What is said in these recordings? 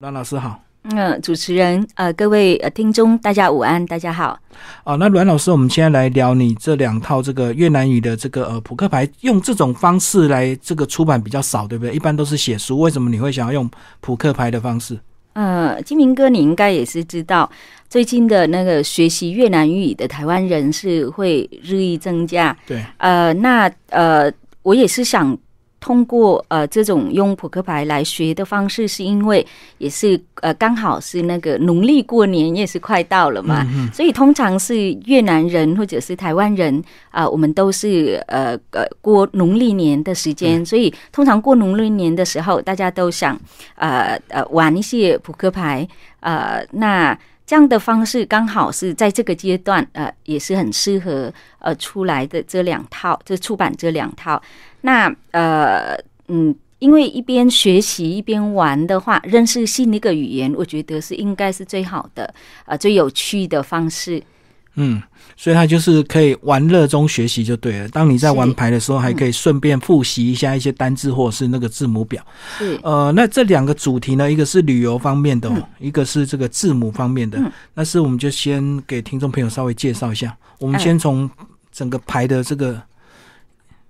阮老师好，嗯，主持人，呃，各位呃听众，大家午安，大家好。哦，那阮老师，我们现在来聊你这两套这个越南语的这个呃扑克牌，用这种方式来这个出版比较少，对不对？一般都是写书，为什么你会想要用扑克牌的方式？呃，金明哥，你应该也是知道，最近的那个学习越南语的台湾人是会日益增加。对，呃，那呃，我也是想。通过呃这种用扑克牌来学的方式，是因为也是呃刚好是那个农历过年也是快到了嘛，所以通常是越南人或者是台湾人啊，我们都是呃呃过农历年的时间，所以通常过农历年的时候，大家都想呃呃玩一些扑克牌呃那。这样的方式刚好是在这个阶段，呃，也是很适合呃出来的这两套，就出版这两套。那呃嗯，因为一边学习一边玩的话，认识新的一个语言，我觉得是应该是最好的，呃，最有趣的方式。嗯，所以他就是可以玩乐中学习就对了。当你在玩牌的时候，还可以顺便复习一下一些单字或者是那个字母表。是呃，那这两个主题呢，一个是旅游方面的，一个是这个字母方面的。那是我们就先给听众朋友稍微介绍一下。我们先从整个牌的这个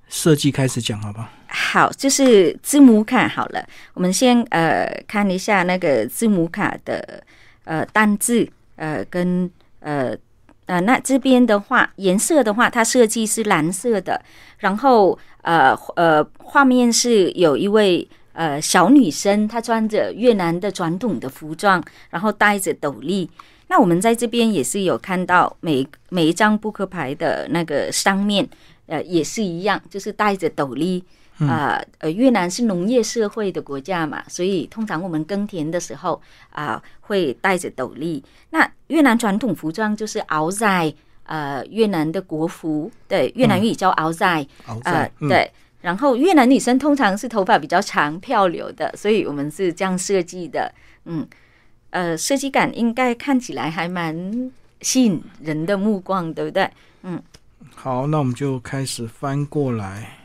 设计开始讲，好不好？好，就是字母卡好了。我们先呃看一下那个字母卡的呃单字呃跟呃。呃，那这边的话，颜色的话，它设计是蓝色的，然后呃呃，画面是有一位呃小女生，她穿着越南的传统的服装，然后戴着斗笠。那我们在这边也是有看到每每一张扑克牌的那个上面，呃，也是一样，就是戴着斗笠。啊，呃，越南是农业社会的国家嘛，所以通常我们耕田的时候啊，会戴着斗笠。那越南传统服装就是敖在，呃，越南的国服，对，越南语叫敖在，呃，对。然后越南女生通常是头发比较长、漂流的，所以我们是这样设计的。嗯，呃，设计感应该看起来还蛮吸引人的目光，对不对？嗯。好，那我们就开始翻过来。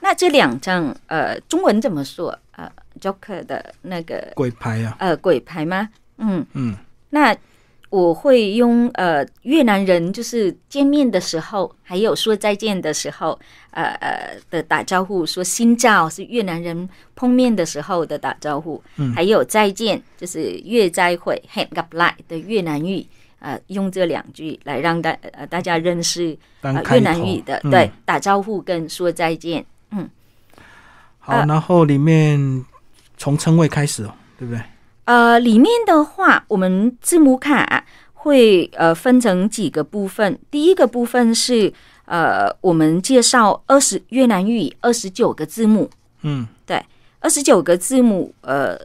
那这两张呃，中文怎么说？呃，Joker 的那个鬼牌啊？呃，鬼牌吗？嗯嗯。那我会用呃越南人就是见面的时候，还有说再见的时候，呃呃的打招呼，说新照是越南人碰面的时候的打招呼。嗯。还有再见，就是越再会 Hẹn gặp lại 的越南语，呃，用这两句来让大呃大家认识越南语的，对，打招呼跟说再见。嗯，好，然后里面从称谓开始哦，对不对？呃，里面的话，我们字母卡会呃分成几个部分。第一个部分是呃，我们介绍二十越南语二十九个字母。嗯，对，二十九个字母呃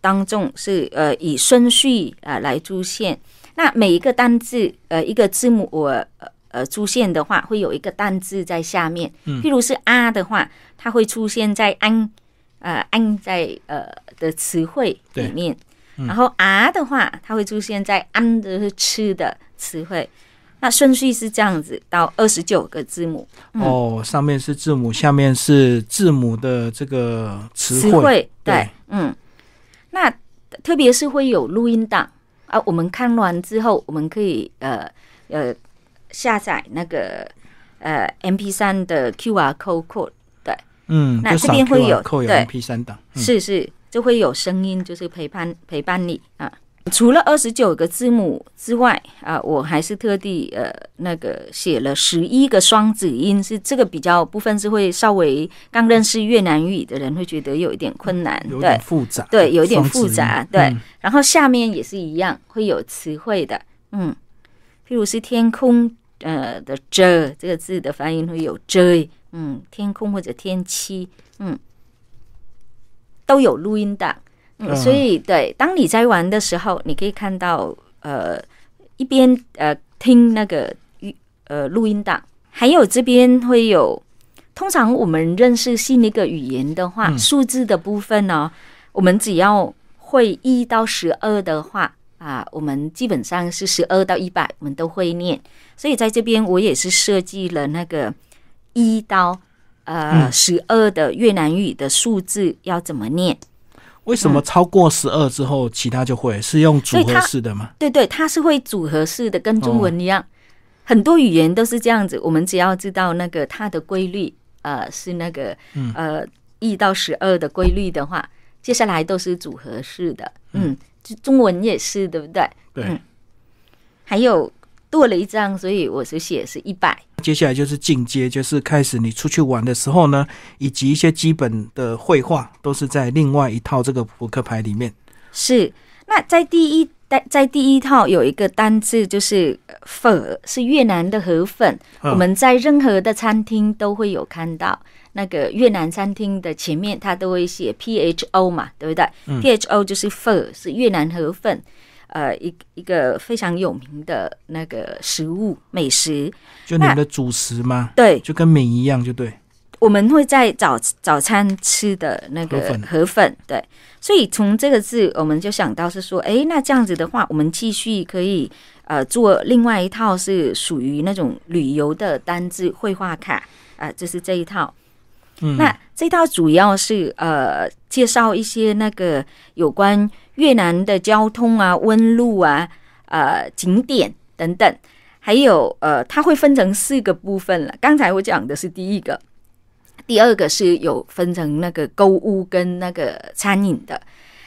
当中是呃以顺序啊来出现。那每一个单字呃一个字母我。呃，出现的话会有一个单字在下面，嗯譬如是啊的话，它会出现在安，呃，安在呃的词汇里面。然后啊的话，它会出现在安的吃的词汇。那顺序是这样子，到二十九个字母。哦，上面是字母，下面是字母的这个词汇。对，嗯。那特别是会有录音档啊，我们看完之后，我们可以呃呃。下载那个呃 M P 三的 Q R code，对，嗯，那这边会有对 M P 三档，是是，就会有声音，就是陪伴陪伴你啊。除了二十九个字母之外啊，我还是特地呃那个写了十一个双子音，是这个比较部分是会稍微刚认识越南语的人会觉得有一点困难，有点复杂，对，有一点复杂，对。然后下面也是一样会有词汇的，嗯，譬如是天空。呃的遮这个字的发音会有遮，嗯，天空或者天气，嗯，都有录音档，嗯，所以对，当你在玩的时候，你可以看到，呃，一边呃听那个呃录音档，还有这边会有，通常我们认识新一个语言的话，数字的部分呢，我们只要会一到十二的话。啊，我们基本上是十二到一百，我们都会念。所以在这边，我也是设计了那个一到呃十二的越南语的数字要怎么念。为什么超过十二之后，其他就会是用组合式的吗？对对，它是会组合式的，跟中文一样，很多语言都是这样子。我们只要知道那个它的规律，呃，是那个呃一到十二的规律的话，接下来都是组合式的。嗯，中文也是，对不对？对。还有多了一张，所以我是写是一百。接下来就是进阶，就是开始你出去玩的时候呢，以及一些基本的绘画，都是在另外一套这个扑克牌里面。是，那在第一在在第一套有一个单字，就是粉，是越南的河粉。我们在任何的餐厅都会有看到，那个越南餐厅的前面它都会写 P H O 嘛，对不对？P H O 就是粉，是越南河粉。呃，一一个非常有名的那个食物美食，就你们的主食吗？对，就跟米一样，就对。我们会在早早餐吃的那个河粉，对。所以从这个字，我们就想到是说，哎，那这样子的话，我们继续可以呃做另外一套是属于那种旅游的单字绘画卡啊，就是这一套。嗯，那这套主要是呃介绍一些那个有关。越南的交通啊、温路啊、呃景点等等，还有呃，它会分成四个部分了。刚才我讲的是第一个，第二个是有分成那个购物跟那个餐饮的，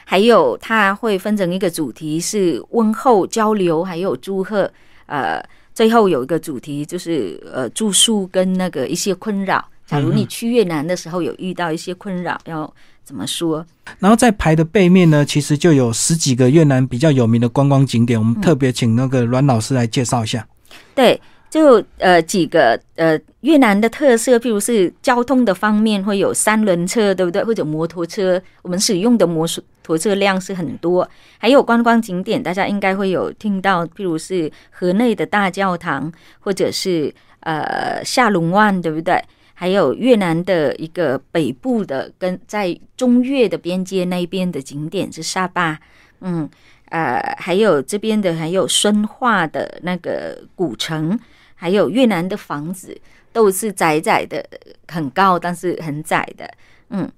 还有它会分成一个主题是问候交流，还有祝贺。呃，最后有一个主题就是呃住宿跟那个一些困扰。假如你去越南的时候有遇到一些困扰，要。怎么说？然后在牌的背面呢，其实就有十几个越南比较有名的观光景点。我们特别请那个阮老师来介绍一下。对，就呃几个呃越南的特色，譬如是交通的方面会有三轮车，对不对？或者摩托车，我们使用的摩托车量是很多。还有观光景点，大家应该会有听到，譬如是河内的大教堂，或者是呃下龙湾，对不对？还有越南的一个北部的，跟在中越的边界那边的景点是沙巴，嗯，呃，还有这边的还有顺化的那个古城，还有越南的房子都是窄窄的，很高但是很窄的，嗯。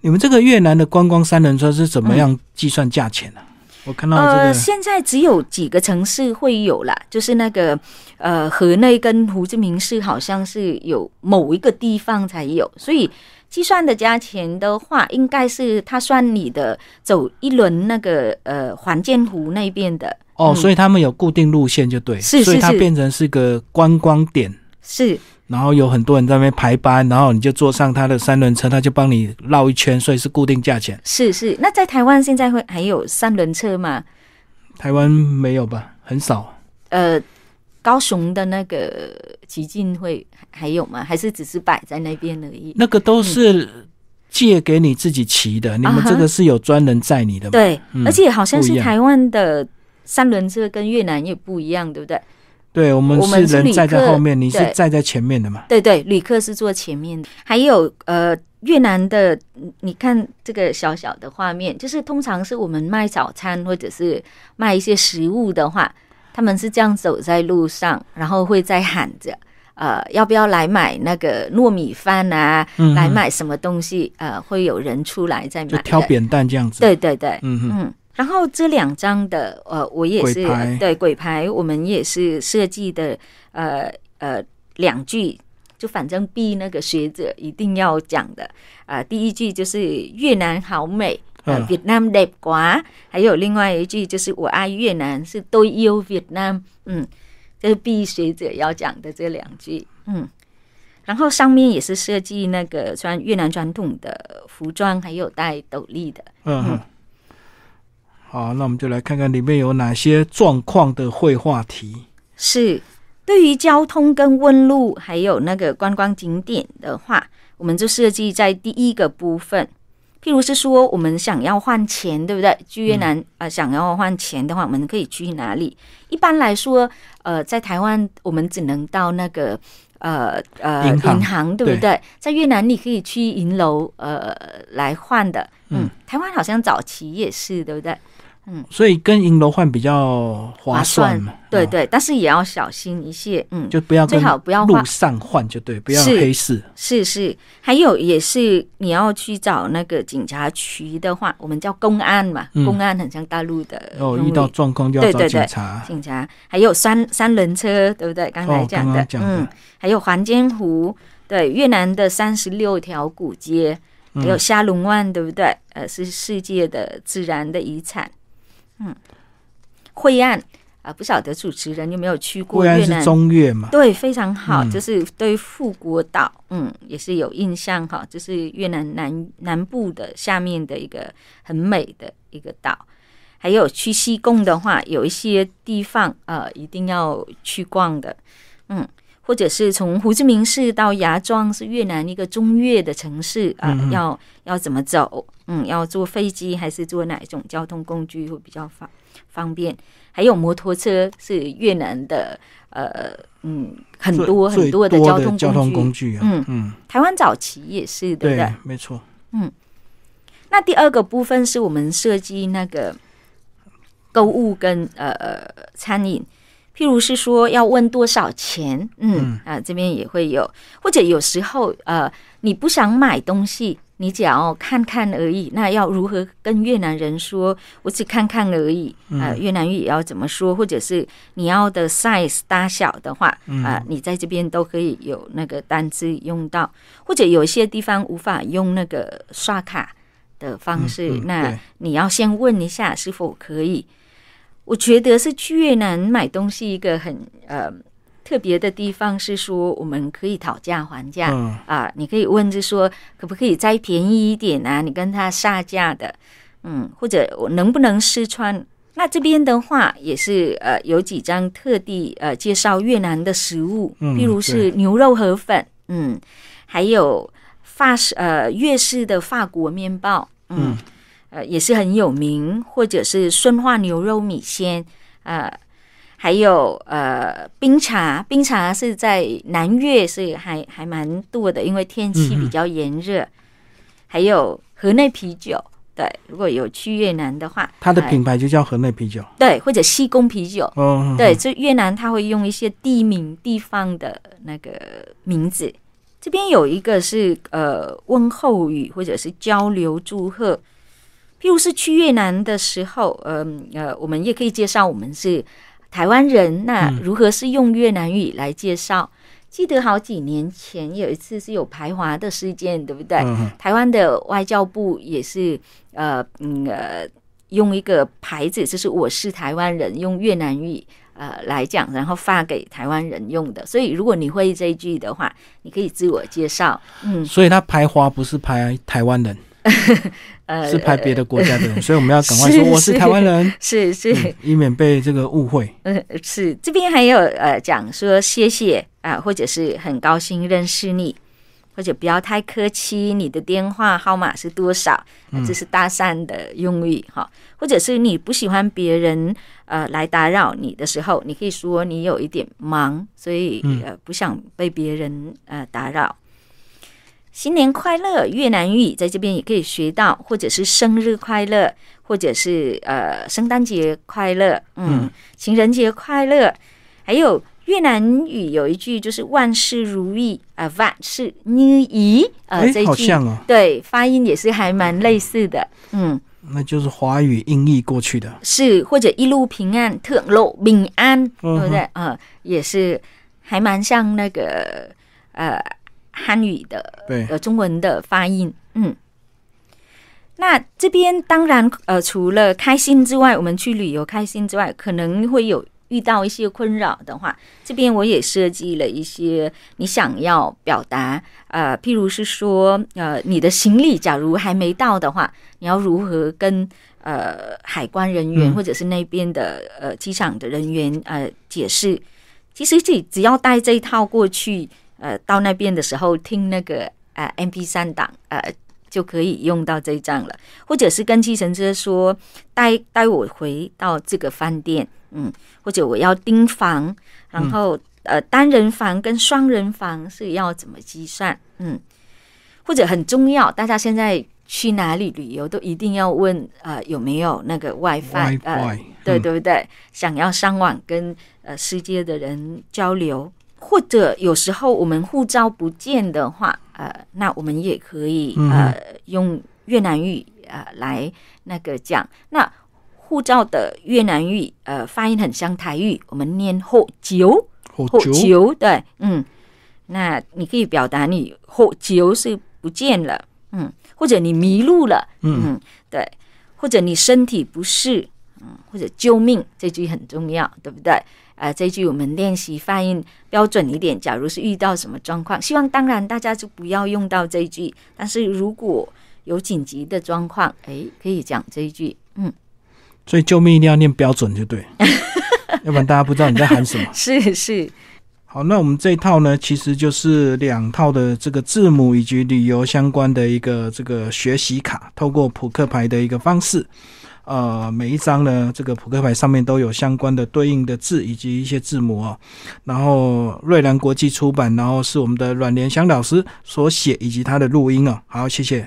你们这个越南的观光三轮车是怎么样计算价钱呢？我看到呃，现在只有几个城市会有啦，就是那个呃河内跟胡志明市好像是有某一个地方才有，所以计算的价钱的话，应该是他算你的走一轮那个呃环建湖那边的。哦，所以他们有固定路线就对，是。所以它变成是个观光点。是。然后有很多人在那边排班，然后你就坐上他的三轮车，他就帮你绕一圈，所以是固定价钱。是是，那在台湾现在会还有三轮车吗？台湾没有吧，很少。呃，高雄的那个极进会还有吗？还是只是摆在那边而已？那个都是借给你自己骑的，你们这个是有专人载你的吗。对，而且好像是台湾的三轮车跟越南也不一样，对不对？对，我们是人站在后面，你是站在前面的嘛？对对，旅客是坐前面的。还有呃，越南的，你看这个小小的画面，就是通常是我们卖早餐或者是卖一些食物的话，他们是这样走在路上，然后会在喊着呃，要不要来买那个糯米饭啊？来买什么东西？呃，会有人出来在买，就挑扁担这样子。对对对，嗯嗯。然后这两张的，呃，我也是对鬼牌，我们也是设计的，呃呃，两句就反正逼那个学者一定要讲的，啊，第一句就是越南好美，呃，Việt Nam đẹp quá，还有另外一句就是我爱越南，是 tôi yêu Việt Nam，嗯，这是逼学者要讲的这两句，嗯，然后上面也是设计那个穿越南传统的服装，还有戴斗笠的，嗯。好，那我们就来看看里面有哪些状况的绘画题。是对于交通跟问路，还有那个观光景点的话，我们就设计在第一个部分。譬如是说，我们想要换钱，对不对？去越南啊，想要换钱的话，我们可以去哪里？一般来说，呃，在台湾我们只能到那个呃呃银行，对不对？在越南你可以去银楼呃来换的。嗯，台湾好像早期也是，对不对？嗯，所以跟银楼换比较划算嘛。哦，对对，但是也要小心一些，嗯，就不要最好不要路上换就对，不要黑市。是是，还有也是你要去找那个警察局的话，我们叫公安嘛，嗯公安很像大陆的哦，遇到状况就要找对对对警察。警察，还有三三轮车，对不对？刚才哦讲的，刚刚讲的嗯，还有环间湖，对，越南的三十六条古街，还有嗯虾龙湾，对不对？呃，是世界的自然的遗产。嗯，惠安啊、不晓得主持人有没有去过贵安是越南？中越嘛？对，非常好，嗯就是对富国岛，嗯，也是有印象哈，就是越南南南部的下面的一个很美的一个岛。还有去西贡的话，有一些地方呃一定要去逛的，嗯，或者是从胡志明市到芽庄是越南一个中越的城市啊、要要怎么走？嗯，要坐飞机还是坐哪一种交通工具会比较方方便？还有摩托车是越南的呃嗯很多很多的的交通交通工具。啊。嗯嗯，台湾早期也是，对不对？没错。嗯那第二个部分是我们设计那个购物跟呃呃餐饮，譬如是说要问多少钱，嗯啊这边也会有，或者有时候呃你不想买东西，你只要看看而已，那要如何跟越南人说？我只看看而已，呃越南语也要怎么说？或者是你要的 size 大小的话，啊、你在这边都可以有那个单字用到，或者有一些地方无法用那个刷卡。的方式，嗯嗯那你要先问一下是否可以。我觉得是去越南买东西一个很呃特别的地方是说，我们可以讨价还价嗯，啊，你可以问是说可不可以再便宜一点啊？你跟他杀价的，嗯，或者我能不能试穿？那这边的话也是呃有几张特地呃介绍越南的食物，嗯譬如是牛肉河粉，嗯，还有法式呃粤式的法国面包，嗯，呃也是很有名，或者是顺化牛肉米线，呃，还有呃冰茶，冰茶是在南越是还还蛮多的，因为天气比较炎热，还有河内啤酒。对，如果有去越南的话，它的呃品牌就叫河内啤酒。对，或者西宫啤酒，哦，对，这越南它会用一些地名、地方的那个名字。这边有一个是呃问候语或者是交流祝贺，譬如是去越南的时候，嗯呃我们也可以介绍我们是台湾人，那如何是用越南语来介绍？记得好几年前有一次是有排华的事件，对不对？嗯台湾的外交部也是呃嗯呃用一个牌子，就是我是台湾人，用越南语呃来讲，然后发给台湾人用的。所以如果你会这一句的话，你可以自我介绍，嗯所以他排华不是排台湾人，呃是拍别的国家的人，所以我们要赶快说我是台湾人，是是。嗯以免被这个误会。嗯，是这边还有呃讲说谢谢啊、或者是很高兴认识你，或者不要太客气，你的电话号码是多少？啊这是搭讪的用语哈，或者是你不喜欢别人呃来打扰你的时候，你可以说你有一点忙，所以呃不想被别人呃打扰。新年快乐，越南语在这边也可以学到，或者是生日快乐，或者是呃圣诞节快乐，嗯，情人节快乐，还有越南语有一句就是万事如意啊、万事如意呃哎这，一句好像哦，对发音也是还蛮类似的，嗯，那就是华语音译过去的。是或者一路平安，特路平安，对嗯不对？呃，也是还蛮像那个呃汉语的对，呃中文的发音，嗯。那这边当然，呃，除了开心之外，我们去旅游开心之外，可能会有遇到一些困扰的话，这边我也设计了一些你想要表达，呃，譬如是说，呃，你的行李假如还没到的话，你要如何跟呃海关人员嗯或者是那边的呃机场的人员呃解释？其实只只要带这一套过去，呃，到那边的时候听那个呃 M P 三档，呃。就可以用到这一张了，或者是跟计程车说带带我回到这个饭店，嗯，或者我要订房，然后、呃单人房跟双人房是要怎么计算，嗯，或者很重要，大家现在去哪里旅游都一定要问呃有没有那个 WiFi，呃对嗯对不对？想要上网跟呃世界的人交流，或者有时候我们护照不见的话，呃，那我们也可以嗯呃用越南语呃来那个讲。那护照的越南语呃发音很像台语，我们念后九。后好久久，对，嗯，那你可以表达你后九是不见了，嗯，或者你迷路了，嗯嗯，对，或者你身体不适，嗯，或者救命，这句很重要，对不对？呃，这句我们练习发音标准一点。假如是遇到什么状况，希望当然大家就不要用到这一句，但是如果有紧急的状况，哎，可以讲这一句，嗯，所以救命一定要念标准就对，要不然大家不知道你在喊什么。是是，好，那我们这一套呢，其实就是两套的这个字母以及旅游相关的一个这个学习卡，透过扑克牌的一个方式，呃，每一张呢，这个扑克牌上面都有相关的对应的字以及一些字母哦。然后瑞兰国际出版，然后是我们的阮连香老师所写以及他的录音哦。好，谢谢。